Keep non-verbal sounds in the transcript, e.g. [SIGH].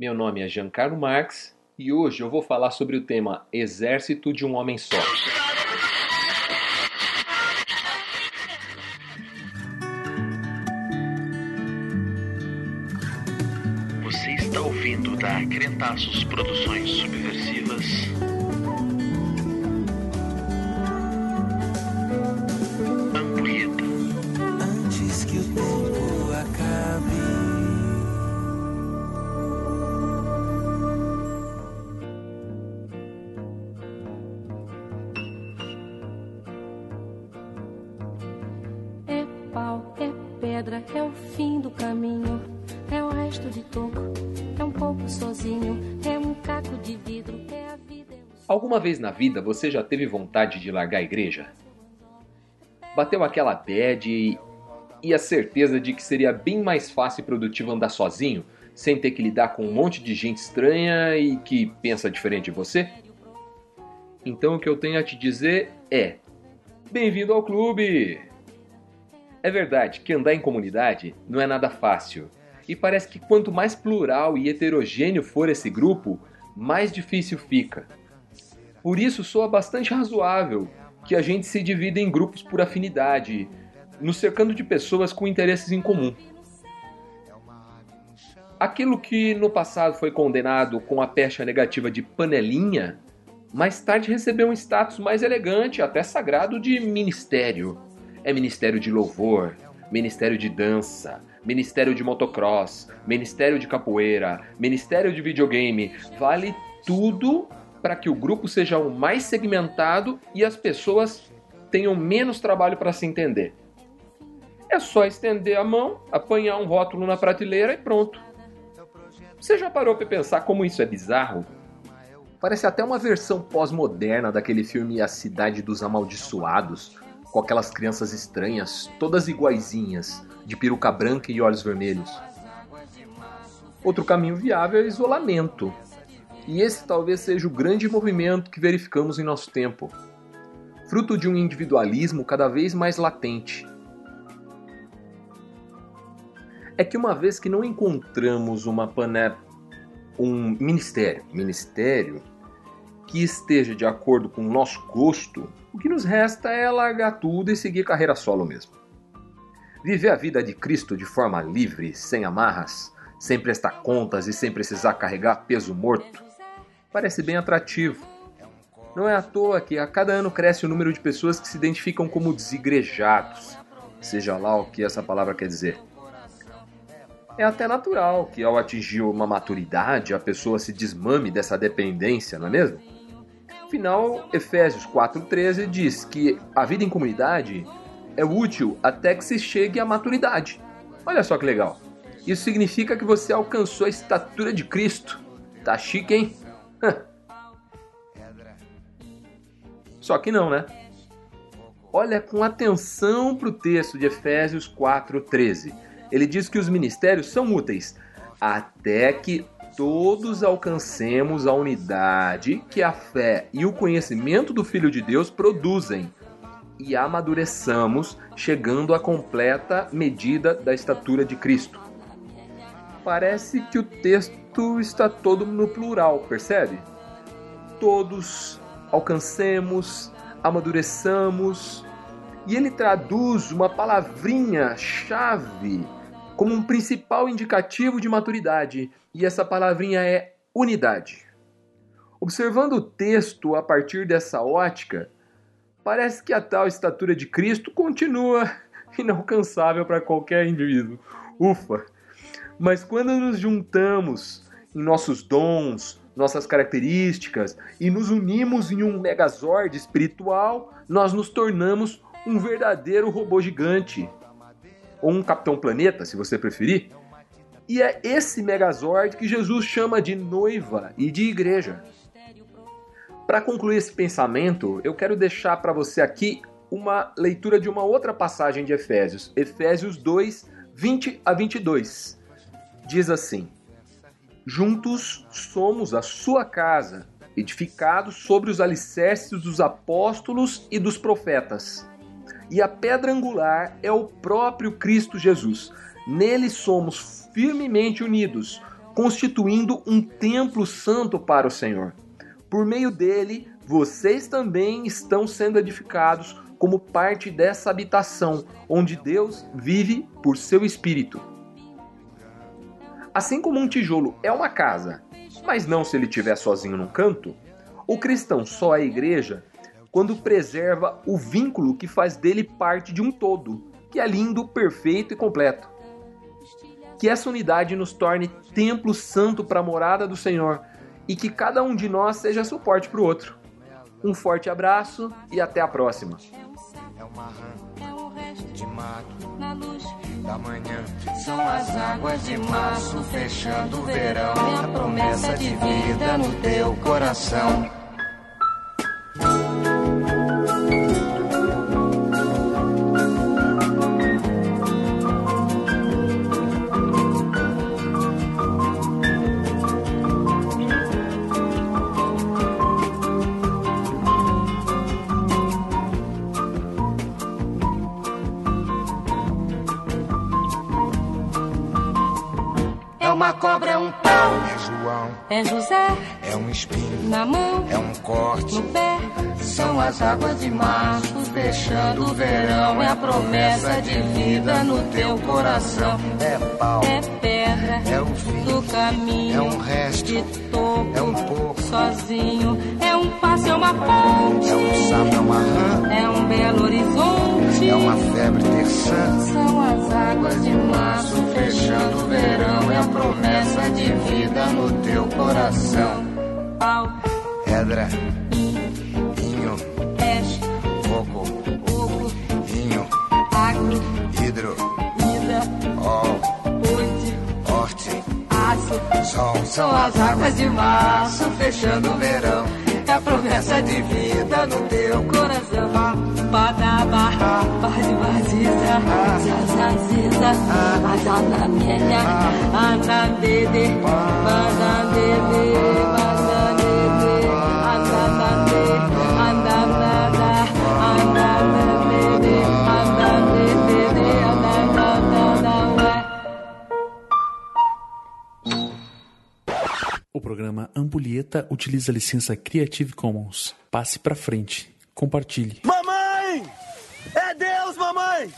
Meu nome é Giancarlo Marx e hoje eu vou falar sobre o tema Exército de um Homem Só. Você está ouvindo da Crentaços Produções Subversivas. É o fim do caminho. É o resto de toco, é um pouco sozinho. É um caco de vidro, é a vida. É o Alguma vez na vida você já teve vontade de largar a igreja? Bateu aquela bad e, e a certeza de que seria bem mais fácil e produtivo andar sozinho, sem ter que lidar com um monte de gente estranha e que pensa diferente de você? Então o que eu tenho a te dizer é: bem-vindo ao clube! É verdade que andar em comunidade não é nada fácil. E parece que quanto mais plural e heterogêneo for esse grupo, mais difícil fica. Por isso soa bastante razoável que a gente se divida em grupos por afinidade, nos cercando de pessoas com interesses em comum. Aquilo que no passado foi condenado com a pecha negativa de panelinha, mais tarde recebeu um status mais elegante, até sagrado, de ministério. É ministério de louvor, ministério de dança, ministério de motocross, ministério de capoeira, ministério de videogame. Vale tudo para que o grupo seja o mais segmentado e as pessoas tenham menos trabalho para se entender. É só estender a mão, apanhar um rótulo na prateleira e pronto. Você já parou para pensar como isso é bizarro? Parece até uma versão pós-moderna daquele filme A Cidade dos Amaldiçoados, com aquelas crianças estranhas, todas iguaizinhas, de peruca branca e olhos vermelhos. Outro caminho viável é o isolamento. E esse talvez seja o grande movimento que verificamos em nosso tempo, fruto de um individualismo cada vez mais latente. É que uma vez que não encontramos uma pané um ministério, ministério que esteja de acordo com o nosso gosto, o que nos resta é largar tudo e seguir carreira solo mesmo. Viver a vida de Cristo de forma livre, sem amarras, sem prestar contas e sem precisar carregar peso morto, parece bem atrativo. Não é à toa que a cada ano cresce o número de pessoas que se identificam como desigrejados, seja lá o que essa palavra quer dizer. É até natural que ao atingir uma maturidade a pessoa se desmame dessa dependência, não é mesmo? Afinal, Efésios 4,13 diz que a vida em comunidade é útil até que se chegue à maturidade. Olha só que legal. Isso significa que você alcançou a estatura de Cristo. Tá chique, hein? [LAUGHS] Só que não, né? Olha com atenção para o texto de Efésios 4,13. Ele diz que os ministérios são úteis até que todos alcancemos a unidade que a fé e o conhecimento do Filho de Deus produzem e amadureçamos, chegando à completa medida da estatura de Cristo. Parece que o texto está todo no plural, percebe? Todos alcancemos, amadureçamos, e ele traduz uma palavrinha chave como um principal indicativo de maturidade, e essa palavrinha é unidade. Observando o texto a partir dessa ótica, parece que a tal estatura de Cristo continua [LAUGHS] inalcançável para qualquer indivíduo. Ufa! Mas quando nos juntamos em nossos dons, nossas características e nos unimos em um megazord espiritual, nós nos tornamos um verdadeiro robô gigante. Ou um Capitão Planeta, se você preferir. E é esse Megazord que Jesus chama de noiva e de igreja. Para concluir esse pensamento, eu quero deixar para você aqui uma leitura de uma outra passagem de Efésios, Efésios 2, 20 a 22. Diz assim: Juntos somos a sua casa, edificados sobre os alicerces dos apóstolos e dos profetas. E a pedra angular é o próprio Cristo Jesus. Nele somos firmemente unidos, constituindo um templo santo para o Senhor. Por meio dele, vocês também estão sendo edificados como parte dessa habitação, onde Deus vive por seu Espírito. Assim como um tijolo é uma casa, mas não se ele estiver sozinho num canto, o cristão só é igreja quando preserva o vínculo que faz dele parte de um todo, que é lindo, perfeito e completo. Que essa unidade nos torne templo santo para a morada do Senhor e que cada um de nós seja suporte para o outro. Um forte abraço e até a próxima. É uma rã de mato da manhã. São as águas de março fechando o verão. É promessa de vida no teu coração. Cobra, é um pau. É João, É José é um espinho, na mão, é um corte. no pé. São as águas de março fechando o verão. É a promessa de vida no teu coração. É pau, É pedra é o fim, do caminho. é um resto, de topo, é um pouco. sozinho. É um passo, é uma ponte. É um sapo, é uma rã, É um belo horizonte. É uma febre terçã. São as águas de março Fechando o verão, é a promessa de vida no teu coração. pau, Pedra, vinho, peixe, coco, fogo, vinho, água, hidro, vida, ol, ponte, horte, aço. sol. São as águas de março fechando o verão. Promessa de vida no teu coração. Badaba, bazibaziza, zazaziza, azanamenya, anandede, banandede, banandede, programa utiliza a licença Creative Commons. Passe pra frente. Compartilhe. Mamãe! É Deus, mamãe!